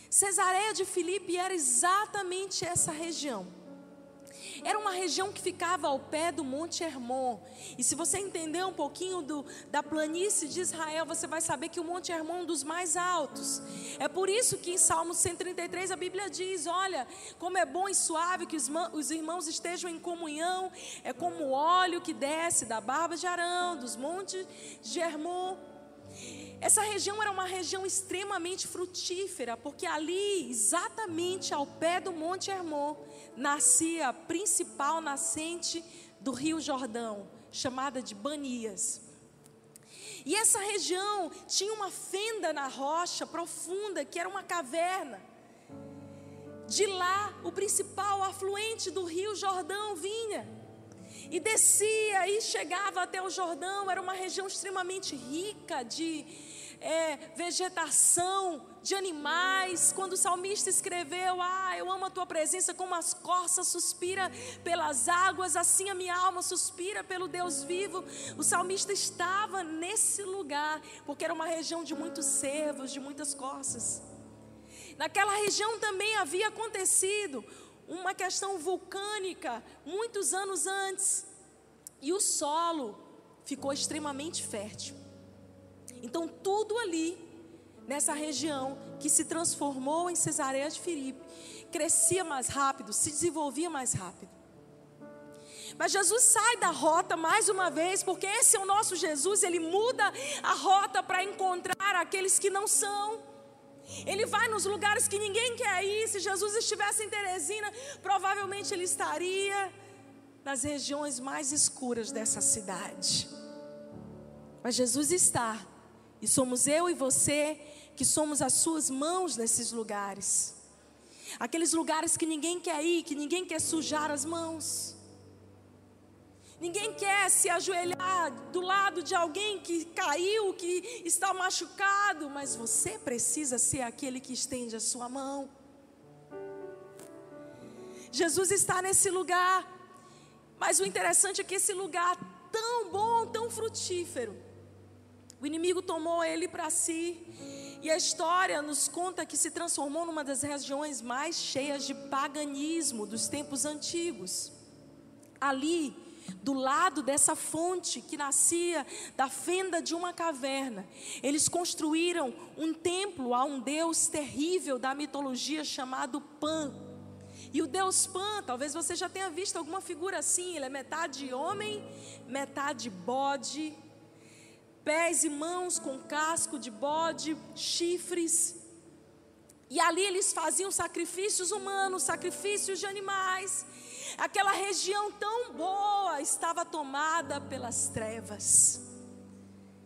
Cesareia de Filipe era exatamente essa região. Era uma região que ficava ao pé do Monte Hermon. E se você entender um pouquinho do, da planície de Israel, você vai saber que o Monte Hermon é um dos mais altos. É por isso que em Salmo 133 a Bíblia diz: Olha, como é bom e suave que os, os irmãos estejam em comunhão, é como o óleo que desce da barba de Arão, dos montes de Hermon. Essa região era uma região extremamente frutífera, porque ali, exatamente ao pé do Monte Hermon, nascia a principal nascente do Rio Jordão, chamada de Banias. E essa região tinha uma fenda na rocha profunda, que era uma caverna. De lá, o principal afluente do Rio Jordão vinha e descia e chegava até o Jordão. Era uma região extremamente rica de é, vegetação, de animais. Quando o salmista escreveu: Ah, eu amo a tua presença, como as corças suspira pelas águas, assim a minha alma suspira pelo Deus vivo. O salmista estava nesse lugar, porque era uma região de muitos cervos, de muitas corças. Naquela região também havia acontecido uma questão vulcânica muitos anos antes, e o solo ficou extremamente fértil. Então, tudo ali, nessa região que se transformou em Cesareia de Filipe, crescia mais rápido, se desenvolvia mais rápido. Mas Jesus sai da rota mais uma vez, porque esse é o nosso Jesus, ele muda a rota para encontrar aqueles que não são. Ele vai nos lugares que ninguém quer ir. Se Jesus estivesse em Teresina, provavelmente ele estaria nas regiões mais escuras dessa cidade. Mas Jesus está e somos eu e você que somos as suas mãos nesses lugares. Aqueles lugares que ninguém quer ir, que ninguém quer sujar as mãos. Ninguém quer se ajoelhar do lado de alguém que caiu, que está machucado, mas você precisa ser aquele que estende a sua mão. Jesus está nesse lugar, mas o interessante é que esse lugar tão bom, tão frutífero, o inimigo tomou ele para si. E a história nos conta que se transformou numa das regiões mais cheias de paganismo dos tempos antigos. Ali, do lado dessa fonte que nascia da fenda de uma caverna, eles construíram um templo a um deus terrível da mitologia chamado Pan. E o deus Pan, talvez você já tenha visto alguma figura assim, ele é metade homem, metade bode, pés e mãos com casco de bode, chifres. E ali eles faziam sacrifícios humanos, sacrifícios de animais. Aquela região tão boa estava tomada pelas trevas.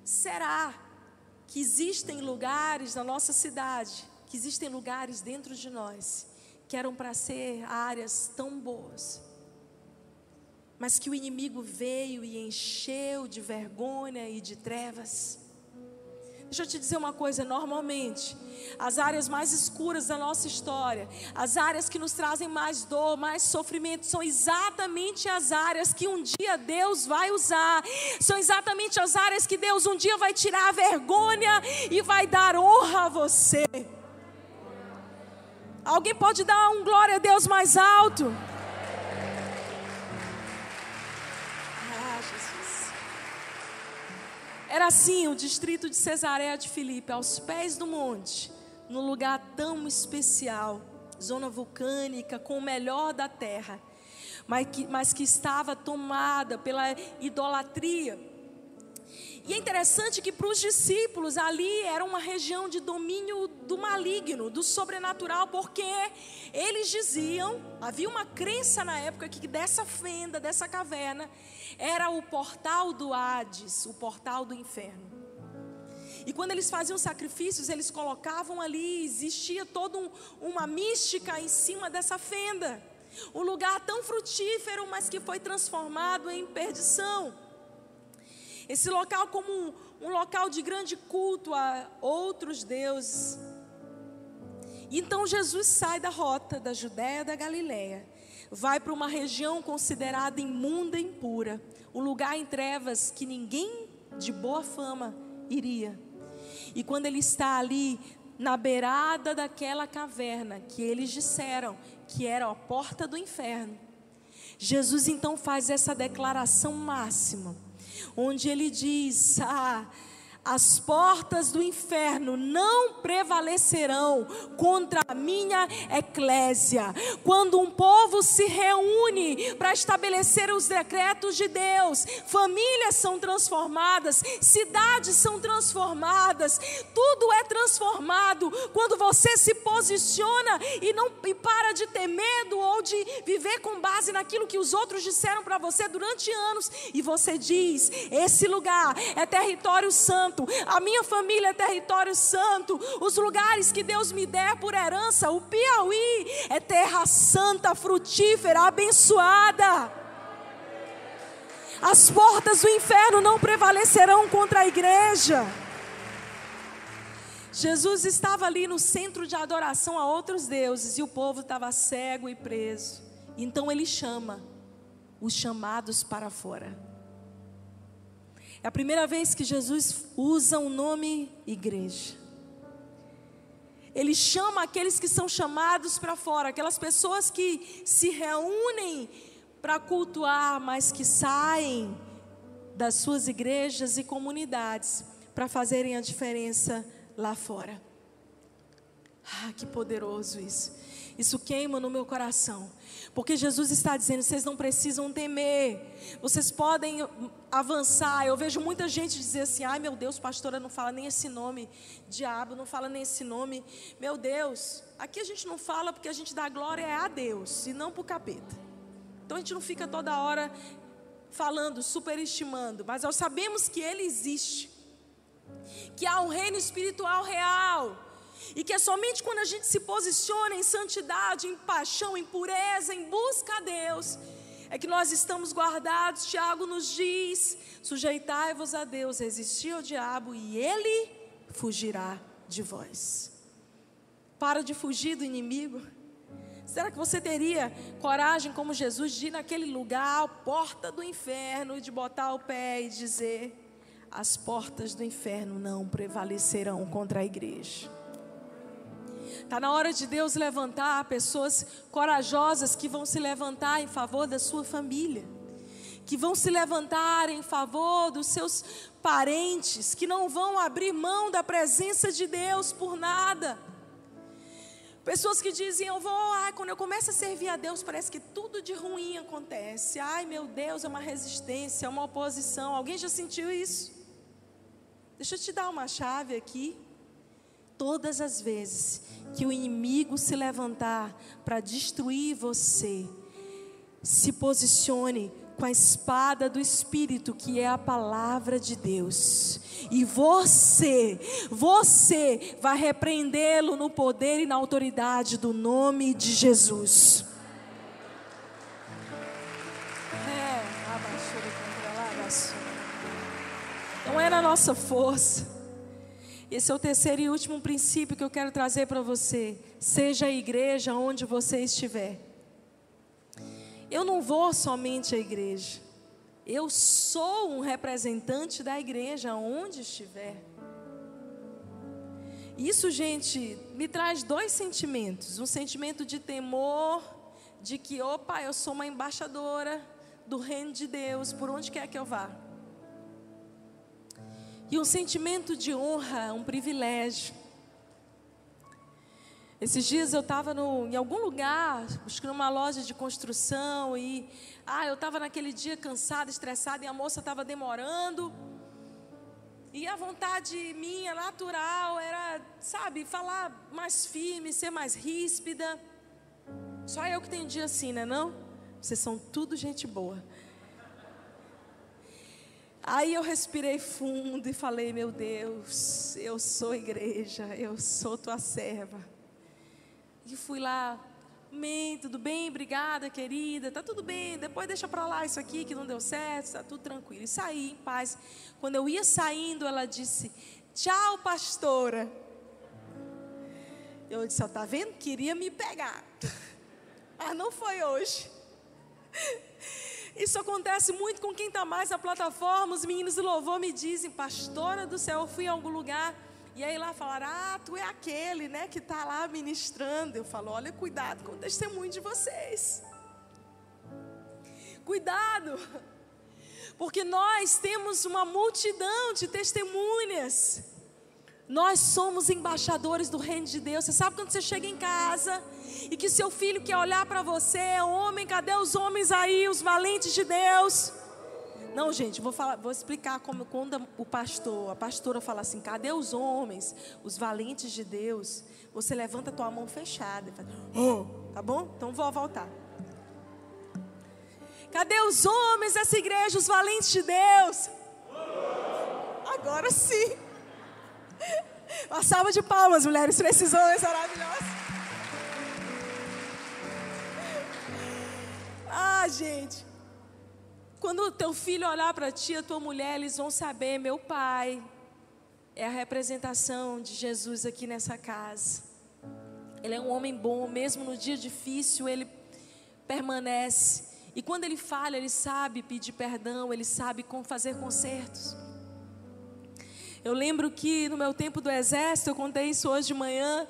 Será que existem lugares na nossa cidade, que existem lugares dentro de nós, que eram para ser áreas tão boas? Mas que o inimigo veio e encheu de vergonha e de trevas. Deixa eu te dizer uma coisa: normalmente, as áreas mais escuras da nossa história, as áreas que nos trazem mais dor, mais sofrimento, são exatamente as áreas que um dia Deus vai usar, são exatamente as áreas que Deus um dia vai tirar a vergonha e vai dar honra a você. Alguém pode dar um glória a Deus mais alto? Era assim o distrito de Cesareia de Filipe, aos pés do monte, num lugar tão especial, zona vulcânica, com o melhor da terra, mas que, mas que estava tomada pela idolatria. E é interessante que para os discípulos ali era uma região de domínio do maligno, do sobrenatural, porque eles diziam, havia uma crença na época que dessa fenda, dessa caverna, era o portal do Hades, o portal do inferno. E quando eles faziam sacrifícios, eles colocavam ali, existia toda um, uma mística em cima dessa fenda. Um lugar tão frutífero, mas que foi transformado em perdição. Esse local como um, um local de grande culto a outros deuses. Então Jesus sai da rota da Judéia da Galiléia vai para uma região considerada imunda e impura, um lugar em trevas que ninguém de boa fama iria. E quando ele está ali na beirada daquela caverna que eles disseram que era a porta do inferno, Jesus então faz essa declaração máxima, onde ele diz: Ah, as portas do inferno não prevalecerão contra a minha eclésia. Quando um povo se reúne para estabelecer os decretos de Deus, famílias são transformadas, cidades são transformadas, tudo é transformado quando você se posiciona e não e para de ter medo ou de viver com base naquilo que os outros disseram para você durante anos e você diz: esse lugar é território santo santo, a minha família é território santo, os lugares que Deus me der por herança, o Piauí é terra santa, frutífera, abençoada. As portas do inferno não prevalecerão contra a igreja. Jesus estava ali no centro de adoração a outros deuses e o povo estava cego e preso. Então ele chama os chamados para fora. É a primeira vez que Jesus usa o nome igreja. Ele chama aqueles que são chamados para fora, aquelas pessoas que se reúnem para cultuar, mas que saem das suas igrejas e comunidades para fazerem a diferença lá fora. Ah, que poderoso isso. Isso queima no meu coração. Porque Jesus está dizendo: vocês não precisam temer. Vocês podem avançar. Eu vejo muita gente dizer assim: ai meu Deus, pastora não fala nem esse nome. Diabo não fala nem esse nome. Meu Deus, aqui a gente não fala porque a gente dá glória a Deus e não para o capeta. Então a gente não fica toda hora falando, superestimando. Mas nós sabemos que Ele existe. Que há um reino espiritual real e que é somente quando a gente se posiciona em santidade, em paixão, em pureza, em busca a Deus, é que nós estamos guardados. Tiago nos diz: sujeitai-vos a Deus, resistir ao diabo e ele fugirá de vós. Para de fugir do inimigo. Será que você teria coragem, como Jesus, de ir naquele lugar, porta do inferno, de botar o pé e dizer: as portas do inferno não prevalecerão contra a igreja? Está na hora de Deus levantar pessoas corajosas que vão se levantar em favor da sua família, que vão se levantar em favor dos seus parentes, que não vão abrir mão da presença de Deus por nada. Pessoas que dizem, eu vou, ai, quando eu começo a servir a Deus, parece que tudo de ruim acontece. Ai, meu Deus, é uma resistência, é uma oposição. Alguém já sentiu isso? Deixa eu te dar uma chave aqui. Todas as vezes que o inimigo se levantar para destruir você, se posicione com a espada do Espírito, que é a palavra de Deus. E você, você vai repreendê-lo no poder e na autoridade do nome de Jesus. É, não é na nossa força esse é o terceiro e último princípio que eu quero trazer para você. Seja a igreja onde você estiver. Eu não vou somente à igreja. Eu sou um representante da igreja onde estiver. Isso, gente, me traz dois sentimentos: um sentimento de temor, de que, opa, eu sou uma embaixadora do reino de Deus, por onde quer que eu vá. E um sentimento de honra, um privilégio. Esses dias eu estava em algum lugar, buscando uma loja de construção e ah, eu estava naquele dia cansada, estressada e a moça estava demorando. E a vontade minha, natural, era, sabe, falar mais firme, ser mais ríspida. Só eu que tenho dia assim, né não? Vocês são tudo gente boa. Aí eu respirei fundo e falei: Meu Deus, eu sou igreja, eu sou tua serva. E fui lá, Amém, tudo bem? Obrigada, querida. Tá tudo bem. Depois deixa para lá isso aqui que não deu certo, tá tudo tranquilo. E saí em paz. Quando eu ia saindo, ela disse: "Tchau, pastora". Eu disse: "Ó, tá vendo? Queria me pegar". Ah, não foi hoje. Isso acontece muito com quem está mais na plataforma. Os meninos do louvor me dizem, pastora do céu, eu fui em algum lugar. E aí lá falaram, ah, tu é aquele, né, que está lá ministrando. Eu falo, olha, cuidado com o testemunho de vocês. Cuidado, porque nós temos uma multidão de testemunhas. Nós somos embaixadores do reino de Deus. Você sabe quando você chega em casa e que seu filho quer olhar para você, homem, cadê os homens aí, os valentes de Deus? Não, gente, vou, falar, vou explicar como quando o pastor, a pastora fala assim: cadê os homens, os valentes de Deus? Você levanta a tua mão fechada e fala, oh, tá bom? Então vou voltar. Cadê os homens dessa igreja, os valentes de Deus? Agora sim. Uma salva de palmas, mulheres, para esses homens Ah, gente. Quando o teu filho olhar para ti, a tua mulher, eles vão saber, meu pai é a representação de Jesus aqui nessa casa. Ele é um homem bom, mesmo no dia difícil, ele permanece. E quando ele falha, ele sabe pedir perdão, ele sabe como fazer consertos. Eu lembro que no meu tempo do exército, eu contei isso hoje de manhã,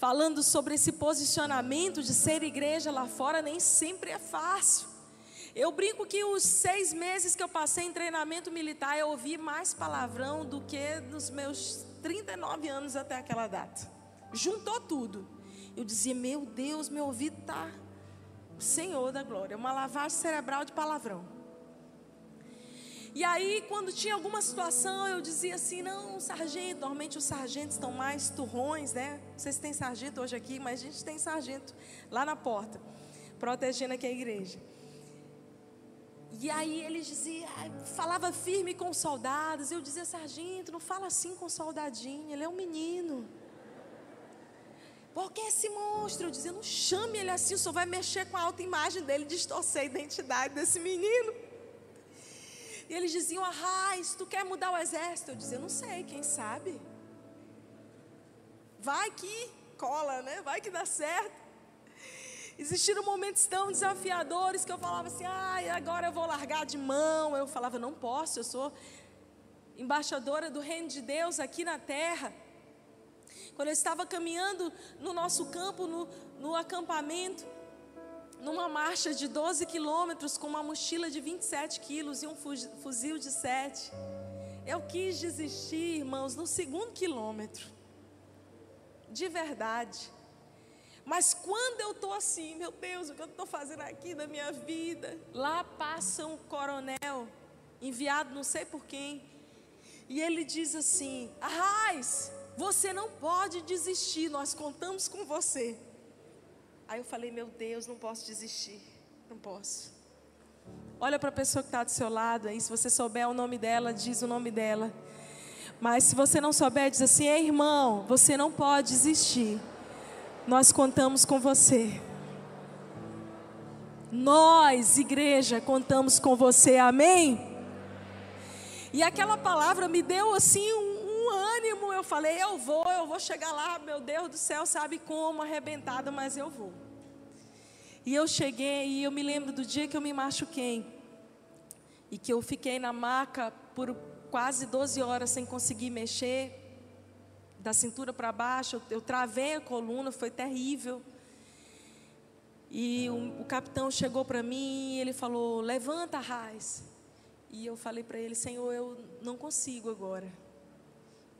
falando sobre esse posicionamento de ser igreja lá fora, nem sempre é fácil. Eu brinco que os seis meses que eu passei em treinamento militar, eu ouvi mais palavrão do que nos meus 39 anos até aquela data. Juntou tudo. Eu dizia, meu Deus, meu ouvido está Senhor da glória, uma lavagem cerebral de palavrão. E aí, quando tinha alguma situação, eu dizia assim: não, sargento. Normalmente os sargentos estão mais turrões, né? Sei se tem sargento hoje aqui, mas a gente tem sargento lá na porta, protegendo aqui a igreja. E aí ele dizia, falava firme com os soldados. Eu dizia, sargento, não fala assim com o soldadinho, ele é um menino. Porque esse monstro, eu dizia, não chame ele assim, senhor vai mexer com a autoimagem dele, distorcer a identidade desse menino. E eles diziam, Arraiz, tu quer mudar o exército? Eu dizia, não sei, quem sabe? Vai que cola, né? Vai que dá certo. Existiram momentos tão desafiadores que eu falava assim: ai, agora eu vou largar de mão. Eu falava: não posso, eu sou embaixadora do reino de Deus aqui na terra. Quando eu estava caminhando no nosso campo, no, no acampamento, numa marcha de 12 quilômetros, com uma mochila de 27 quilos e um fuzil de 7, eu quis desistir, irmãos, no segundo quilômetro. De verdade. Mas quando eu estou assim, meu Deus, o que eu estou fazendo aqui na minha vida? Lá passa um coronel, enviado não sei por quem, e ele diz assim: Arraiz, você não pode desistir, nós contamos com você. Aí eu falei: Meu Deus, não posso desistir, não posso. Olha para a pessoa que está do seu lado aí, se você souber o nome dela, diz o nome dela. Mas se você não souber, diz assim: Ei, irmão, você não pode desistir nós contamos com você. Nós, igreja, contamos com você, amém? E aquela palavra me deu assim um, ânimo. Eu falei, eu vou, eu vou chegar lá, meu Deus do céu, sabe como, arrebentada, mas eu vou. E eu cheguei e eu me lembro do dia que eu me machuquei. E que eu fiquei na maca por quase 12 horas sem conseguir mexer da cintura para baixo, eu, travei a coluna, foi terrível. E o, o capitão chegou para mim e ele falou: Levanta, Raiz. E eu falei para ele: Senhor, eu não consigo agora.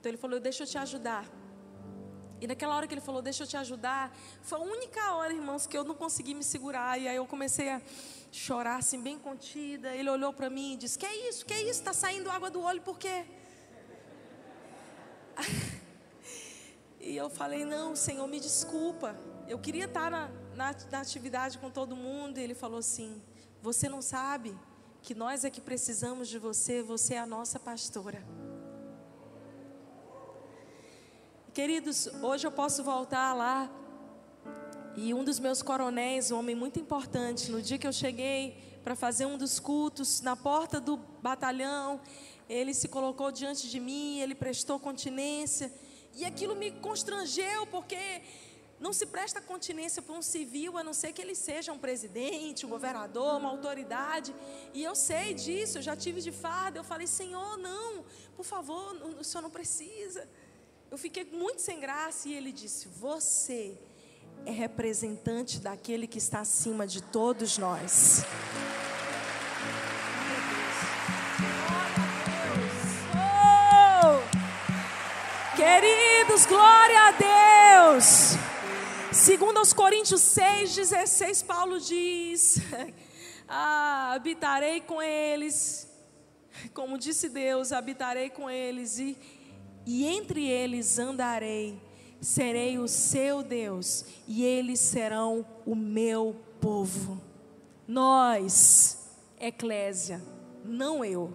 Então ele falou: Deixa eu te ajudar. E naquela hora que ele falou: Deixa eu te ajudar, foi a única hora, irmãos, que eu não consegui me segurar. E aí eu comecei a chorar assim, bem contida. Ele olhou para mim e disse: Que é isso? Que é isso? Está saindo água do olho por quê? E eu falei: Não, Senhor, me desculpa. Eu queria estar na, na, na atividade com todo mundo. E ele falou assim: Você não sabe que nós é que precisamos de você, você é a nossa pastora. Queridos, hoje eu posso voltar lá. E um dos meus coronéis, um homem muito importante, no dia que eu cheguei para fazer um dos cultos, na porta do batalhão, ele se colocou diante de mim, ele prestou continência. E aquilo me constrangeu, porque não se presta continência para um civil, a não ser que ele seja um presidente, um governador, uma autoridade. E eu sei disso, eu já tive de farda. Eu falei, Senhor, não, por favor, o senhor não precisa. Eu fiquei muito sem graça e ele disse: Você é representante daquele que está acima de todos nós. Oh! Queridos, glória a Deus. Segundo aos Coríntios 6:16, Paulo diz: ah, habitarei com eles, como disse Deus, habitarei com eles e, e entre eles andarei serei o seu Deus e eles serão o meu povo. Nós, eclésia, não eu,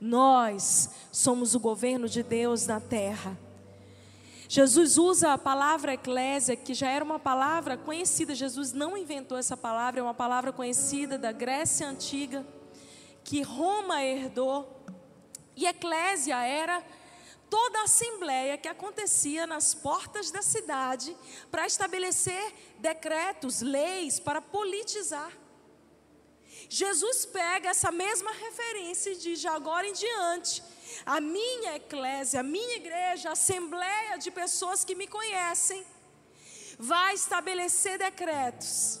nós somos o governo de Deus na terra. Jesus usa a palavra eclésia, que já era uma palavra conhecida, Jesus não inventou essa palavra, é uma palavra conhecida da Grécia antiga, que Roma herdou. E eclésia era toda a assembleia que acontecia nas portas da cidade para estabelecer decretos, leis, para politizar. Jesus pega essa mesma referência e diz: agora em diante, a minha eclésia, a minha igreja, a assembleia de pessoas que me conhecem, vai estabelecer decretos,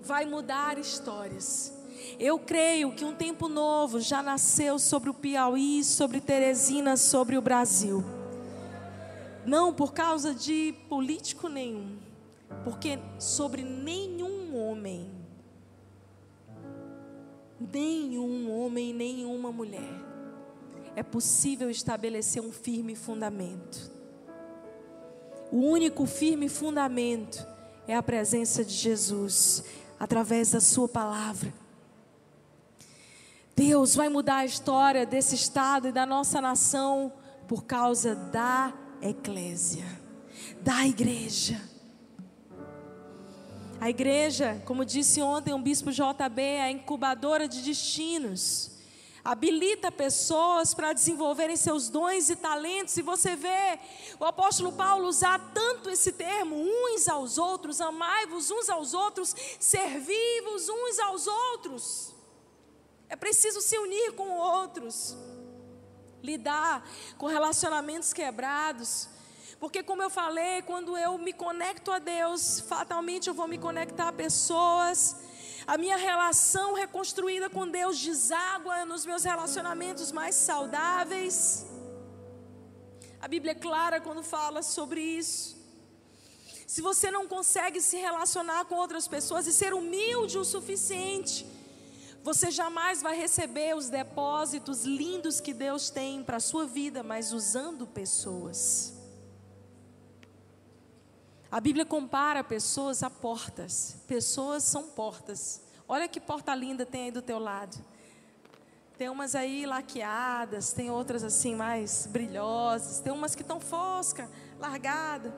vai mudar histórias eu creio que um tempo novo já nasceu sobre o Piauí, sobre Teresina, sobre o Brasil. Não por causa de político nenhum, porque sobre nenhum homem, nenhum homem, nenhuma mulher, é possível estabelecer um firme fundamento. O único firme fundamento é a presença de Jesus, através da Sua palavra. Deus vai mudar a história desse estado e da nossa nação por causa da eclésia, da igreja. A igreja, como disse ontem um bispo JB, é a incubadora de destinos. Habilita pessoas para desenvolverem seus dons e talentos. E você vê o apóstolo Paulo usar tanto esse termo, uns aos outros, amai-vos uns aos outros, servi-vos uns aos outros. É preciso se unir com outros, lidar com relacionamentos quebrados. Porque, como eu falei, quando eu me conecto a Deus, fatalmente eu vou me conectar a pessoas. A minha relação reconstruída com Deus deságua nos meus relacionamentos mais saudáveis. A Bíblia é clara quando fala sobre isso. Se você não consegue se relacionar com outras pessoas e ser humilde o suficiente, você jamais vai receber os depósitos lindos que Deus tem para a sua vida, mas usando pessoas. A Bíblia compara pessoas a portas. Pessoas são portas. Olha que porta linda tem aí do teu lado. Tem umas aí laqueadas, tem outras assim mais brilhosas, tem umas que estão fosca, largada.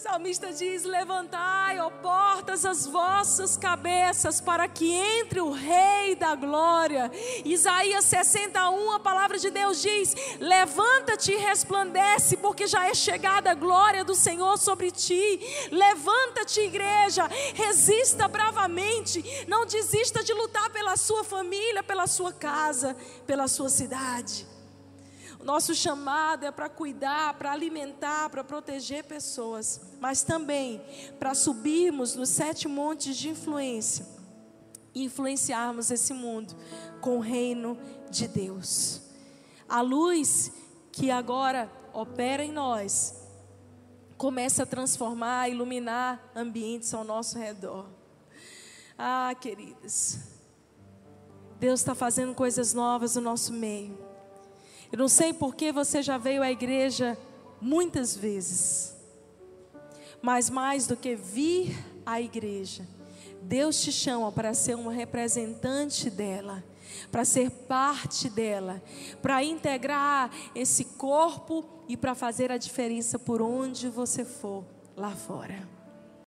Salmista diz: Levantai, ó portas, as vossas cabeças, para que entre o Rei da Glória. Isaías 61, a palavra de Deus diz: Levanta-te e resplandece, porque já é chegada a glória do Senhor sobre ti. Levanta-te, igreja, resista bravamente, não desista de lutar pela sua família, pela sua casa, pela sua cidade. Nosso chamado é para cuidar, para alimentar, para proteger pessoas, mas também para subirmos nos sete montes de influência e influenciarmos esse mundo com o reino de Deus. A luz que agora opera em nós começa a transformar, a iluminar ambientes ao nosso redor. Ah, queridas, Deus está fazendo coisas novas no nosso meio. Eu não sei porque você já veio à igreja muitas vezes, mas mais do que vir à igreja, Deus te chama para ser um representante dela, para ser parte dela, para integrar esse corpo e para fazer a diferença por onde você for lá fora.